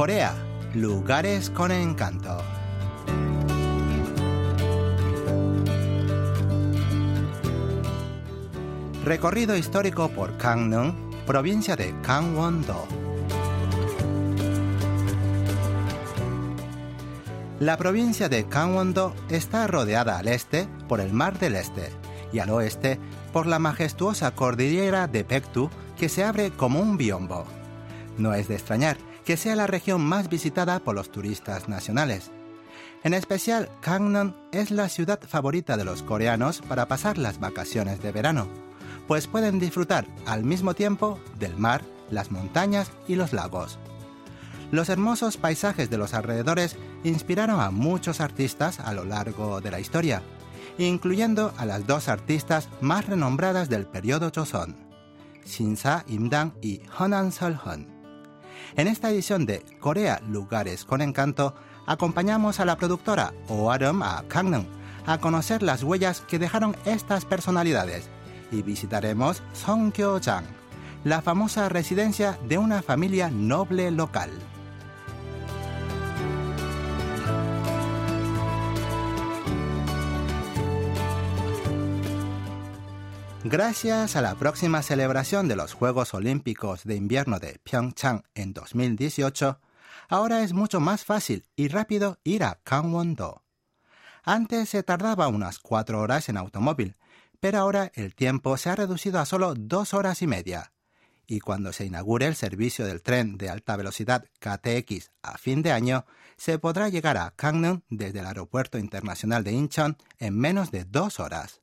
Corea, lugares con encanto. Recorrido histórico por Gangneung, provincia de Gangwon-do. La provincia de Gangwon-do está rodeada al este por el Mar del Este y al oeste por la majestuosa cordillera de Pektu que se abre como un biombo. No es de extrañar que sea la región más visitada por los turistas nacionales. En especial, Gangneung es la ciudad favorita de los coreanos para pasar las vacaciones de verano, pues pueden disfrutar al mismo tiempo del mar, las montañas y los lagos. Los hermosos paisajes de los alrededores inspiraron a muchos artistas a lo largo de la historia, incluyendo a las dos artistas más renombradas del periodo Joseon, Shinsa Imdang y Honan Solhon. En esta edición de Corea Lugares con Encanto, acompañamos a la productora Oarum a Gangneung a conocer las huellas que dejaron estas personalidades y visitaremos Songgyo-jang, la famosa residencia de una familia noble local. Gracias a la próxima celebración de los Juegos Olímpicos de Invierno de Pyeongchang en 2018, ahora es mucho más fácil y rápido ir a Gangwon-do. Antes se tardaba unas cuatro horas en automóvil, pero ahora el tiempo se ha reducido a solo dos horas y media. Y cuando se inaugure el servicio del tren de alta velocidad KTX a fin de año, se podrá llegar a Gangneung desde el Aeropuerto Internacional de Incheon en menos de dos horas.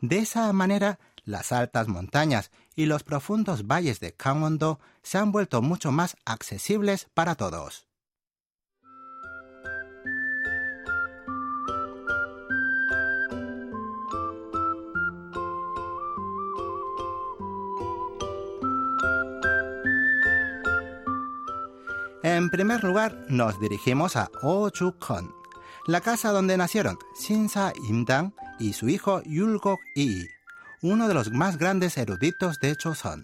De esa manera, las altas montañas y los profundos valles de Gangwon-do se han vuelto mucho más accesibles para todos. En primer lugar, nos dirigimos a Oju-kon, la casa donde nacieron Shinsa Imdang y su hijo Yulgok Ii, uno de los más grandes eruditos de Choson.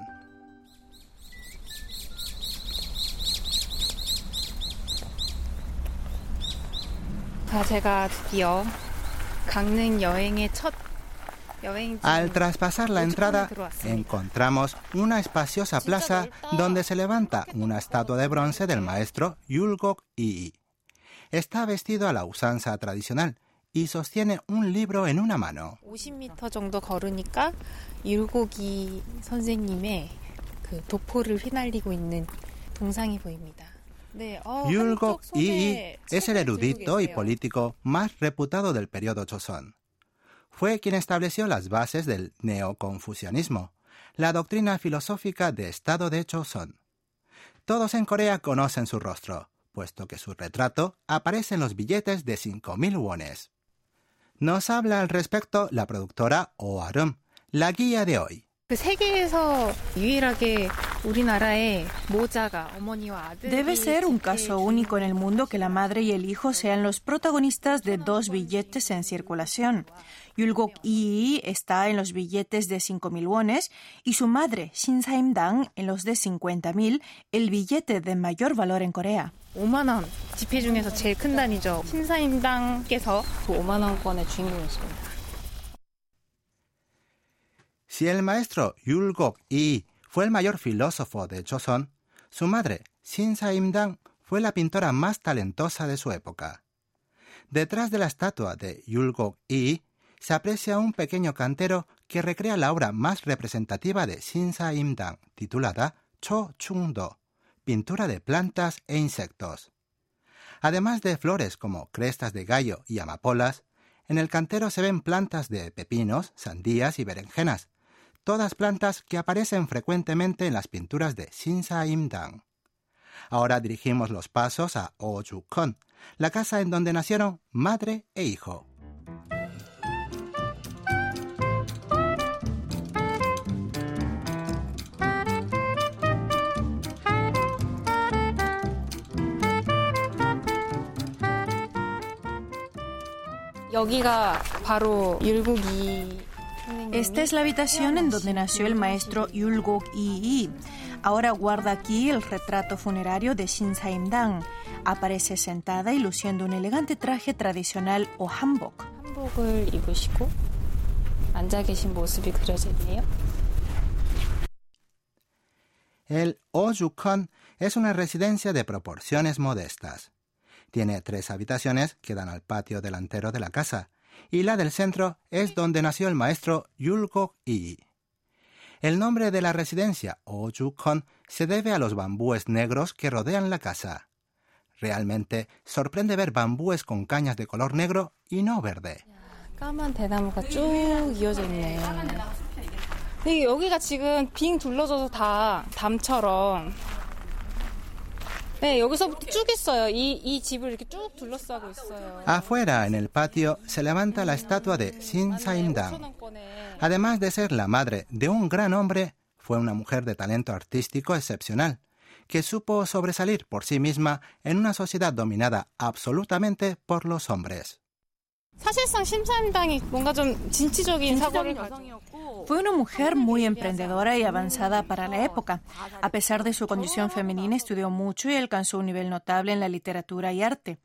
Al traspasar la entrada, encontramos una espaciosa plaza donde se levanta una estatua de bronce del maestro Yulgok Ii. Está vestido a la usanza tradicional y sostiene un libro en una mano. 50m 정도 걸으니까 율곡이 선생님의 그 도포를 휘날리고 있는 동상이 보입니다. Yulgok Ii es el erudito y político más reputado del periodo Joseon. Fue quien estableció las bases del neoconfucianismo, la doctrina filosófica de Estado de Joseon. Todos en Corea conocen su rostro, puesto que su retrato aparece en los billetes de 5.000 wones. Nos habla al respecto la productora Oarum, la guía de hoy. Debe ser un caso único en el mundo que la madre y el hijo sean los protagonistas de dos billetes en circulación. Yulgok Ii está en los billetes de 5.000 wones y su madre, Shin Saim-dang, en los de 50.000, el billete de mayor valor en Corea. 5만 원 지폐 중에서 제일 큰 단위죠. 신사임당께서 그 5만 원권의 주인공이십니다. Si el maestro Yulgok Yi fue el mayor filósofo de Joseon, su madre, Shin Saim-dang, fue la pintora más talentosa de su época. Detrás de la estatua de Yulgok Yi se aprecia un pequeño cantero que recrea la obra más representativa de Shin Saim-dang, titulada Cho Chung-do, pintura de plantas e insectos. Además de flores como crestas de gallo y amapolas, en el cantero se ven plantas de pepinos, sandías y berenjenas, todas plantas que aparecen frecuentemente en las pinturas de Shinsa Imdang. Ahora dirigimos los pasos a Oju-kon, la casa en donde nacieron madre e hijo. Esta es la habitación en donde nació el maestro Yulgok Ii. Ahora guarda aquí el retrato funerario de Shin Saimdang. Aparece sentada y luciendo un elegante traje tradicional o hanbok. El Ojukon es una residencia de proporciones modestas. Tiene tres habitaciones que dan al patio delantero de la casa, y la del centro es donde nació el maestro Yulgok Yi. El nombre de la residencia, Ojukon, se debe a los bambúes negros que rodean la casa. Realmente sorprende ver bambúes con cañas de color negro y no verde. Afuera, en el patio, se levanta la estatua de Shin Saimdang. Además de ser la madre de un gran hombre, fue una mujer de talento artístico excepcional, que supo sobresalir por sí misma en una sociedad dominada absolutamente por los hombres. Fue una mujer muy emprendedora y avanzada para la época. A pesar de su condición femenina, estudió mucho y alcanzó un nivel notable en la literatura y arte.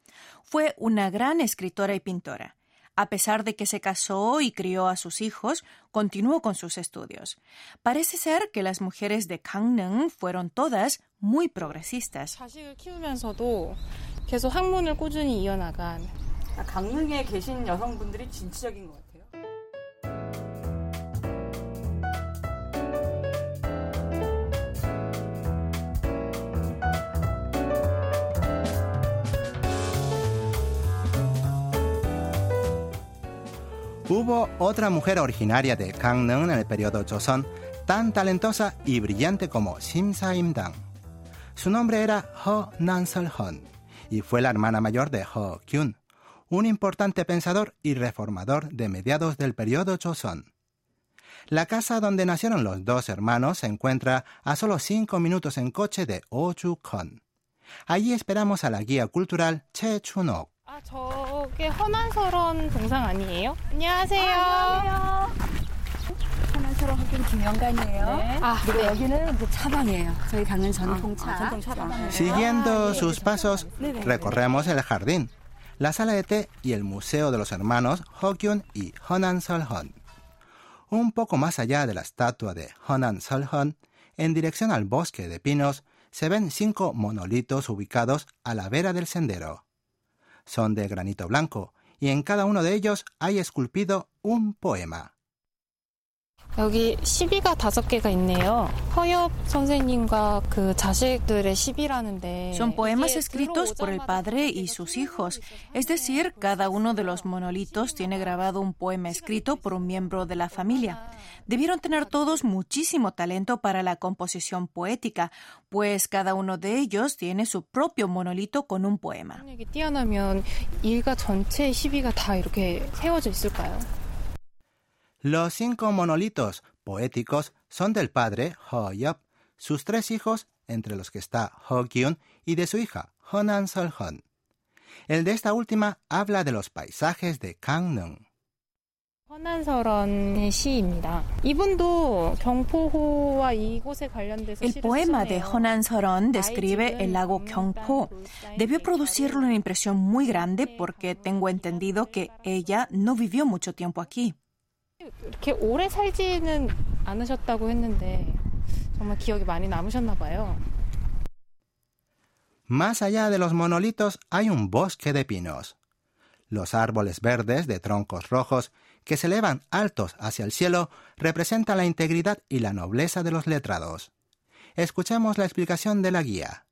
Fue una gran escritora y pintora. A pesar de que se casó y crió a sus hijos, continuó con sus estudios. Parece ser que las mujeres de Gangneung fueron todas muy progresistas. 강릉에 계신 여성분들이 진취적인 것 같아요. Hubo otra mujer originaria de Gangneung en el periodo Joseon, tan talentosa y brillante como Sim Sa-imdang. Su nombre era Ho Nansol-hon y fue la hermana mayor de Ho Kyun un importante pensador y reformador de mediados del periodo Joseon. La casa donde nacieron los dos hermanos se encuentra a solo cinco minutos en coche de Ochu-kon. Allí esperamos a la guía cultural Che Chunok. Ah, Siguiendo sus pasos, recorremos el jardín la sala de té y el Museo de los Hermanos Hokyun y Honan Solhon. Un poco más allá de la estatua de Honan Solhon, en dirección al bosque de pinos, se ven cinco monolitos ubicados a la vera del sendero. Son de granito blanco y en cada uno de ellos hay esculpido un poema. 여기 시비가 다섯 개가 있네요. 허엽 선생님과 그 자식들의 시비라는데 Son poemas escritos por el padre y sus hijos. Es decir, cada uno de los monolitos tiene grabado un poema escrito por un miembro de la familia. Debieron tener todos muchísimo talento para la composición poética, pues cada uno de ellos tiene su propio monolito con un poema. Los cinco monolitos poéticos son del padre Ho Yop, sus tres hijos, entre los que está Ho Kyun, y de su hija Honan Solhon. El de esta última habla de los paisajes de Gangneung. El poema de Honan Soron describe el lago Gyeongpo. Debió producirle una impresión muy grande porque tengo entendido que ella no vivió mucho tiempo aquí. 이렇게 오래 살지는 않으셨다고 했는데 정말 기억이 많이 남으셨나 봐요. Más allá de los monolitos hay un bosque de pinos. Los árboles verdes de troncos rojos que se elevan altos hacia el cielo representan la integridad y la nobleza de los letrados. Escuchemos la explicación de la guía.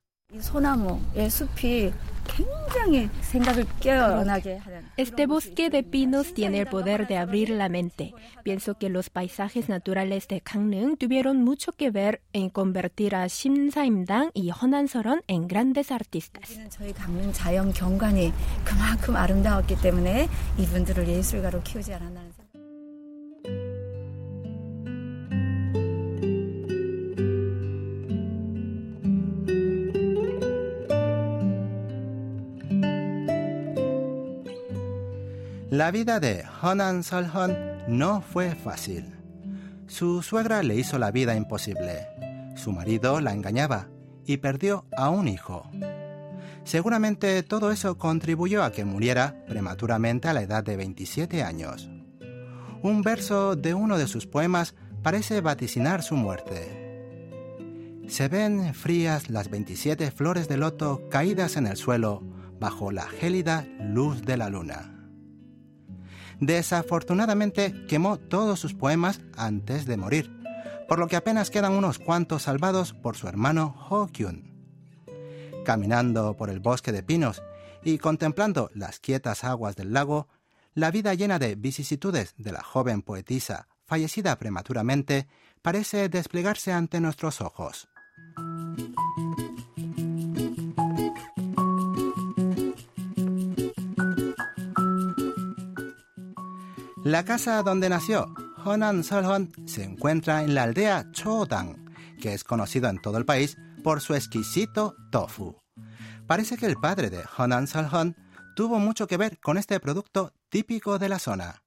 Este bosque de pinos tiene el poder de abrir la mente. Pienso que los paisajes naturales de Gangneung tuvieron mucho que ver en convertir a 심사임당 y 허난설원 en grandes artistas. 저희 강릉 자연 경관이 그만큼 아름다웠기 때문에 이분들을 예술가로 키우지 않았나 La vida de Honan Solhon no fue fácil. Su suegra le hizo la vida imposible. Su marido la engañaba y perdió a un hijo. Seguramente todo eso contribuyó a que muriera prematuramente a la edad de 27 años. Un verso de uno de sus poemas parece vaticinar su muerte. Se ven frías las 27 flores de loto caídas en el suelo bajo la gélida luz de la luna. Desafortunadamente quemó todos sus poemas antes de morir, por lo que apenas quedan unos cuantos salvados por su hermano Ho Kyun. Caminando por el bosque de pinos y contemplando las quietas aguas del lago, la vida llena de vicisitudes de la joven poetisa fallecida prematuramente parece desplegarse ante nuestros ojos. La casa donde nació Honan Solhon se encuentra en la aldea Chodang, que es conocido en todo el país por su exquisito tofu. Parece que el padre de Honan Solhon tuvo mucho que ver con este producto típico de la zona.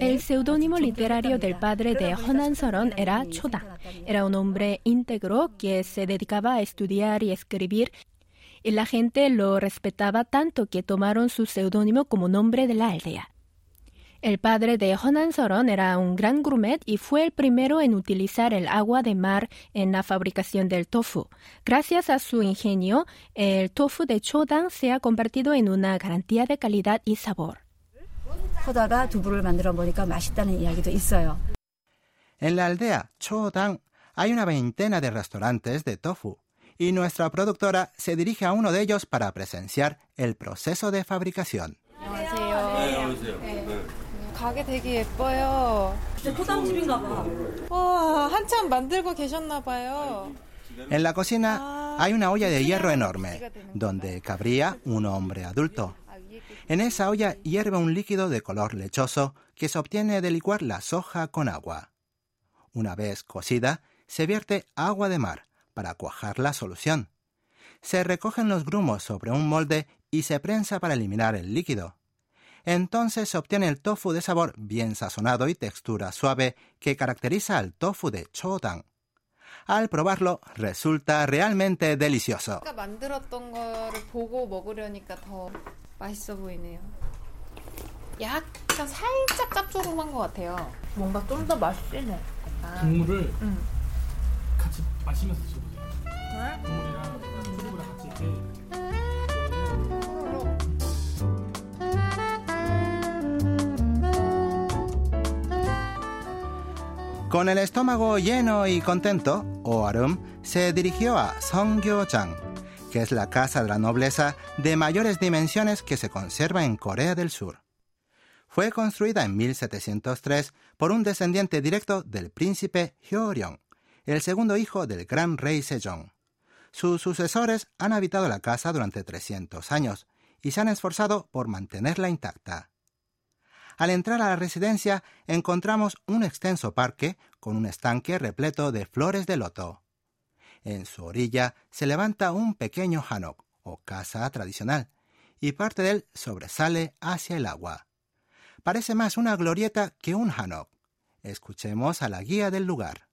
El seudónimo literario del padre de Honan Solhon era Chodang. Era un hombre íntegro que se dedicaba a estudiar y escribir y la gente lo respetaba tanto que tomaron su seudónimo como nombre de la aldea. El padre de Honan Soron era un gran gourmet y fue el primero en utilizar el agua de mar en la fabricación del tofu. Gracias a su ingenio, el tofu de Chodang se ha convertido en una garantía de calidad y sabor. En la aldea Chodang hay una veintena de restaurantes de tofu y nuestra productora se dirige a uno de ellos para presenciar el proceso de fabricación. En la cocina hay una olla de hierro enorme, donde cabría un hombre adulto. En esa olla hierve un líquido de color lechoso que se obtiene de licuar la soja con agua. Una vez cocida, se vierte agua de mar, para cuajar la solución. Se recogen los grumos sobre un molde y se prensa para eliminar el líquido. Entonces se obtiene el tofu de sabor bien sazonado y textura suave que caracteriza al tofu de Chodang. Al probarlo resulta realmente delicioso. Con el estómago lleno y contento, Oarum se dirigió a Songgyo-chang, que es la casa de la nobleza de mayores dimensiones que se conserva en Corea del Sur. Fue construida en 1703 por un descendiente directo del príncipe Hyoryong, el segundo hijo del gran rey Sejong. Sus sucesores han habitado la casa durante 300 años y se han esforzado por mantenerla intacta. Al entrar a la residencia encontramos un extenso parque con un estanque repleto de flores de loto. En su orilla se levanta un pequeño hanok o casa tradicional y parte de él sobresale hacia el agua. Parece más una glorieta que un hanok. Escuchemos a la guía del lugar.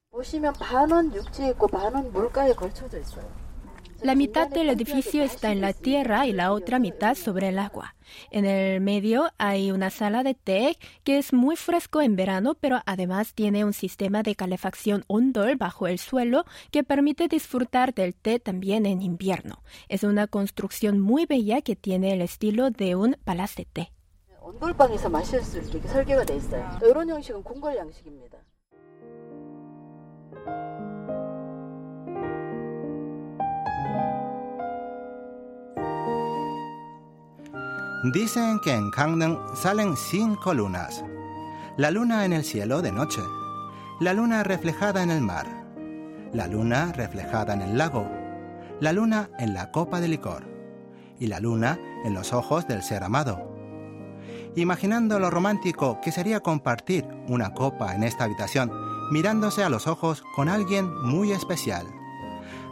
La mitad del edificio está en la tierra y la otra mitad sobre el agua. En el medio hay una sala de té que es muy fresco en verano, pero además tiene un sistema de calefacción ondol bajo el suelo que permite disfrutar del té también en invierno. Es una construcción muy bella que tiene el estilo de un palacio de té. Dicen que en Gangneung salen cinco lunas. La luna en el cielo de noche, la luna reflejada en el mar, la luna reflejada en el lago, la luna en la copa de licor y la luna en los ojos del ser amado. Imaginando lo romántico que sería compartir una copa en esta habitación, mirándose a los ojos con alguien muy especial.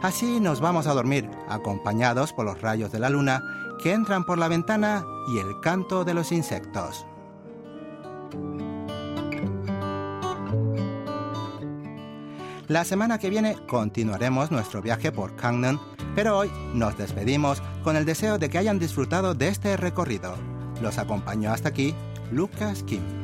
Así nos vamos a dormir, acompañados por los rayos de la luna que entran por la ventana y el canto de los insectos. La semana que viene continuaremos nuestro viaje por Gangneung, pero hoy nos despedimos con el deseo de que hayan disfrutado de este recorrido. Los acompañó hasta aquí Lucas Kim.